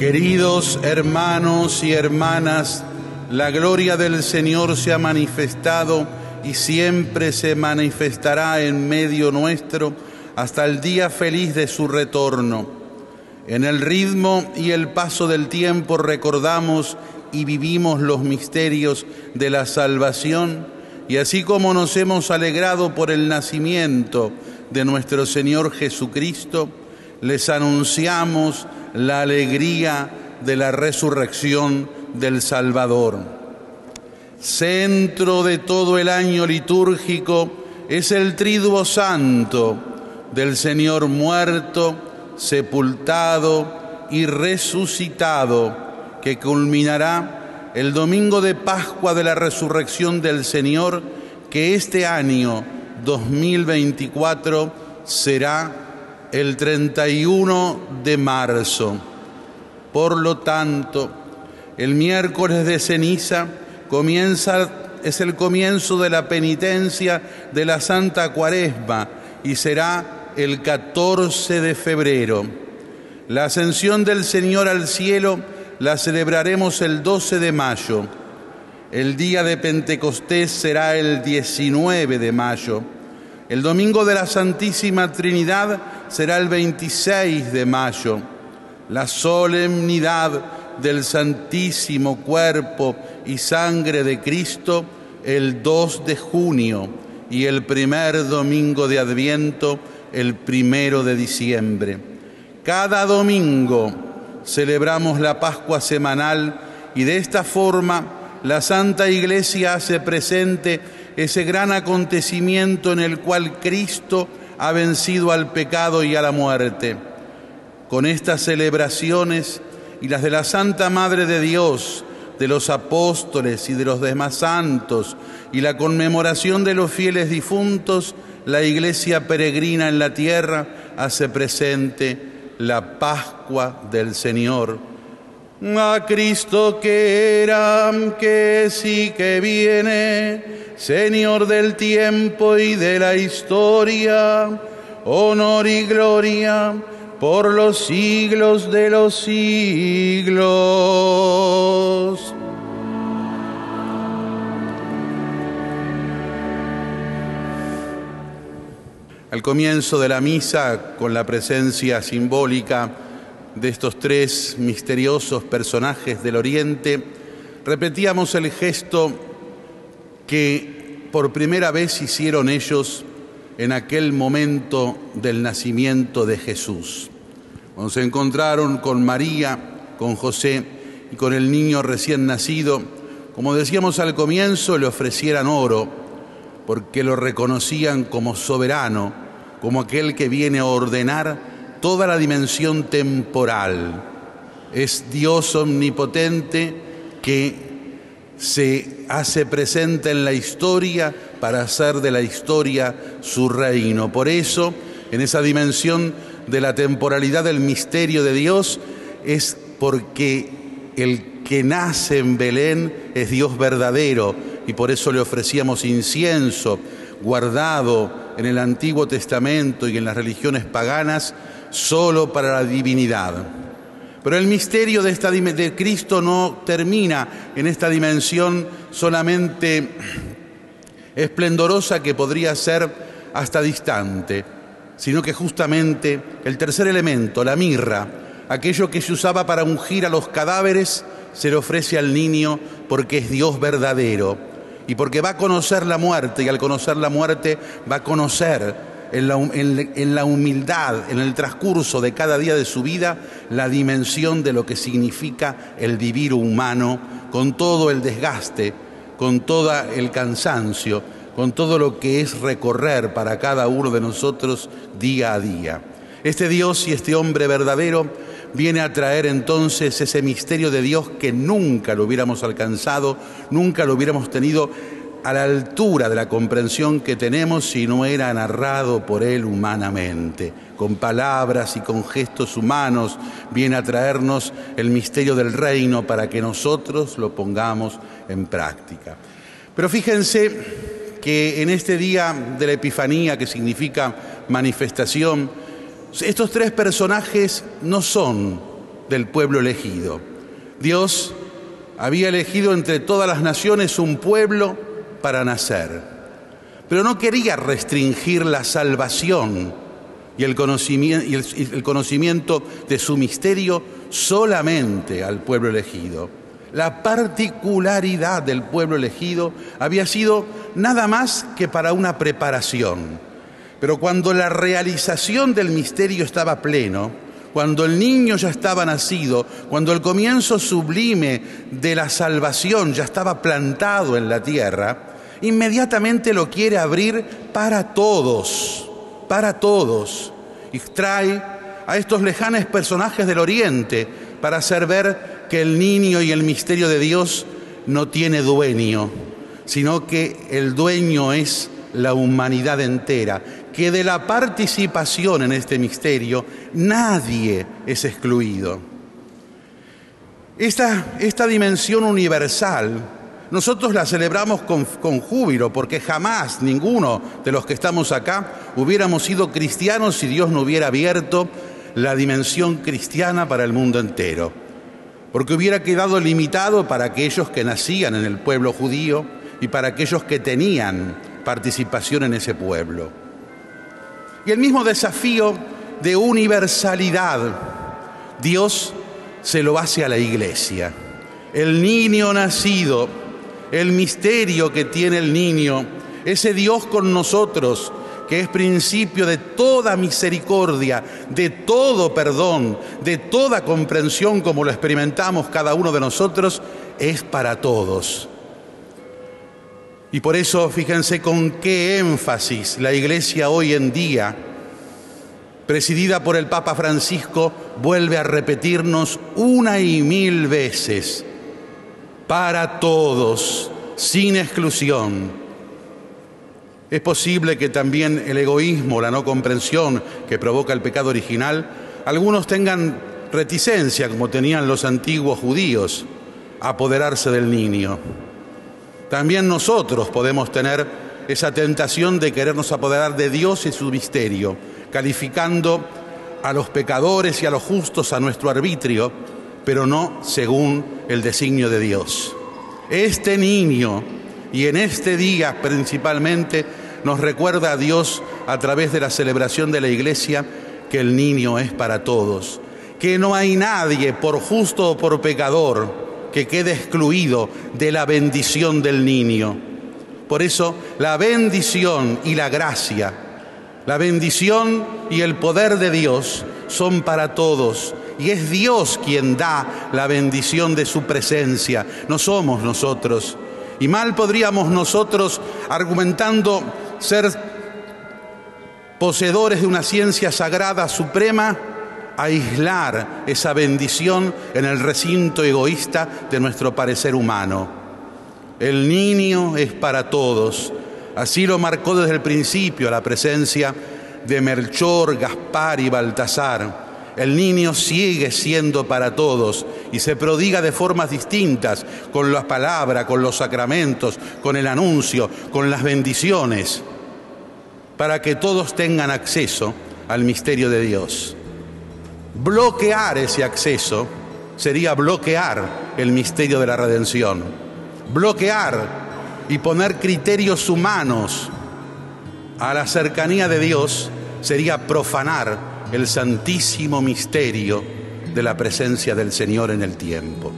Queridos hermanos y hermanas, la gloria del Señor se ha manifestado y siempre se manifestará en medio nuestro hasta el día feliz de su retorno. En el ritmo y el paso del tiempo recordamos y vivimos los misterios de la salvación y así como nos hemos alegrado por el nacimiento de nuestro Señor Jesucristo, les anunciamos la alegría de la resurrección del Salvador. Centro de todo el año litúrgico es el triduo santo del Señor muerto, sepultado y resucitado, que culminará el domingo de Pascua de la resurrección del Señor, que este año 2024 será el 31 de marzo. Por lo tanto, el miércoles de ceniza comienza, es el comienzo de la penitencia de la Santa Cuaresma y será el 14 de febrero. La ascensión del Señor al cielo la celebraremos el 12 de mayo. El día de Pentecostés será el 19 de mayo. El domingo de la Santísima Trinidad será el 26 de mayo. La solemnidad del Santísimo Cuerpo y Sangre de Cristo el 2 de junio y el primer domingo de Adviento el primero de diciembre. Cada domingo celebramos la Pascua semanal y de esta forma la Santa Iglesia hace presente ese gran acontecimiento en el cual Cristo ha vencido al pecado y a la muerte. Con estas celebraciones y las de la Santa Madre de Dios, de los apóstoles y de los demás santos, y la conmemoración de los fieles difuntos, la Iglesia peregrina en la tierra hace presente la Pascua del Señor. A Cristo que era, que sí que viene, Señor del tiempo y de la historia, honor y gloria por los siglos de los siglos. Al comienzo de la misa, con la presencia simbólica de estos tres misteriosos personajes del Oriente, repetíamos el gesto que por primera vez hicieron ellos en aquel momento del nacimiento de Jesús. Cuando se encontraron con María, con José y con el niño recién nacido, como decíamos al comienzo, le ofrecieran oro, porque lo reconocían como soberano, como aquel que viene a ordenar toda la dimensión temporal. Es Dios omnipotente que se hace presente en la historia para hacer de la historia su reino. Por eso, en esa dimensión de la temporalidad del misterio de Dios, es porque el que nace en Belén es Dios verdadero y por eso le ofrecíamos incienso guardado en el Antiguo Testamento y en las religiones paganas solo para la divinidad. Pero el misterio de, de Cristo no termina en esta dimensión solamente esplendorosa que podría ser hasta distante, sino que justamente el tercer elemento, la mirra, aquello que se usaba para ungir a los cadáveres, se le ofrece al niño porque es Dios verdadero y porque va a conocer la muerte y al conocer la muerte va a conocer en la, humildad, en el transcurso de cada día de su vida, la dimensión de lo que significa el vivir humano, con todo el desgaste, con todo el cansancio, con todo lo que es recorrer para cada uno de nosotros día a día. Este Dios y este hombre verdadero viene a traer entonces ese misterio de Dios que nunca lo hubiéramos alcanzado, nunca lo hubiéramos tenido a la altura de la comprensión que tenemos si no era narrado por él humanamente. Con palabras y con gestos humanos viene a traernos el misterio del reino para que nosotros lo pongamos en práctica. Pero fíjense que en este día de la Epifanía, que significa manifestación, estos tres personajes no son del pueblo elegido. Dios había elegido entre todas las naciones un pueblo para nacer, pero no quería restringir la salvación y el conocimiento, de su misterio solamente al pueblo elegido. La particularidad del pueblo elegido había sido nada más que para una preparación. Pero cuando la realización del misterio estaba pleno, cuando el niño ya estaba nacido, cuando el comienzo sublime de la salvación ya estaba plantado en la tierra, inmediatamente lo quiere abrir para todos, para todos. Y trae a estos lejanos personajes del Oriente para hacer ver que el niño y el misterio de Dios no tiene dueño, sino que el dueño es la humanidad entera, que de la participación en este misterio nadie es excluido. Esta, esta dimensión universal nosotros la celebramos con, con, júbilo porque jamás ninguno de los que estamos acá hubiéramos sido cristianos si Dios no hubiera abierto la dimensión cristiana para el mundo entero. Porque hubiera quedado limitado para aquellos que nacían en el pueblo judío y para aquellos que tenían participación en ese pueblo. Y el mismo desafío de universalidad, Dios se lo hace a la iglesia. El niño nacido, el misterio que tiene el niño, ese Dios con nosotros, que es principio de toda misericordia, de todo perdón, de toda comprensión como lo experimentamos cada uno de nosotros, es para todos. Y por eso fíjense con qué énfasis la Iglesia hoy en día, presidida por el Papa Francisco, vuelve a repetirnos una y mil veces, para todos, sin exclusión. Es posible que también el egoísmo, la no comprensión que provoca el pecado original, algunos tengan reticencia, como tenían los antiguos judíos, a apoderarse del niño. También nosotros podemos tener esa tentación de querernos apoderar de Dios y su misterio, calificando a los pecadores y a los justos a nuestro arbitrio, pero no según el designio de Dios. Este niño, y en este día principalmente, nos recuerda a Dios a través de la celebración de la iglesia que el niño es para todos, que no hay nadie, por justo o por pecador, que quede excluido de la bendición del niño. Por eso la bendición y la gracia, la bendición y el poder de Dios son para todos. Y es Dios quien da la bendición de su presencia, no somos nosotros. Y mal podríamos nosotros, argumentando ser poseedores de una ciencia sagrada suprema, aislar esa bendición en el recinto egoísta de nuestro parecer humano. El niño es para todos. Así lo marcó desde el principio la presencia de Melchor, Gaspar y Baltasar. El niño sigue siendo para todos y se prodiga de formas distintas, con la palabra, con los sacramentos, con el anuncio, con las bendiciones, para que todos tengan acceso al misterio de Dios. Bloquear ese acceso sería bloquear el misterio de la redención. Bloquear y poner criterios humanos a la cercanía de Dios sería profanar el santísimo misterio de la presencia del Señor en el tiempo.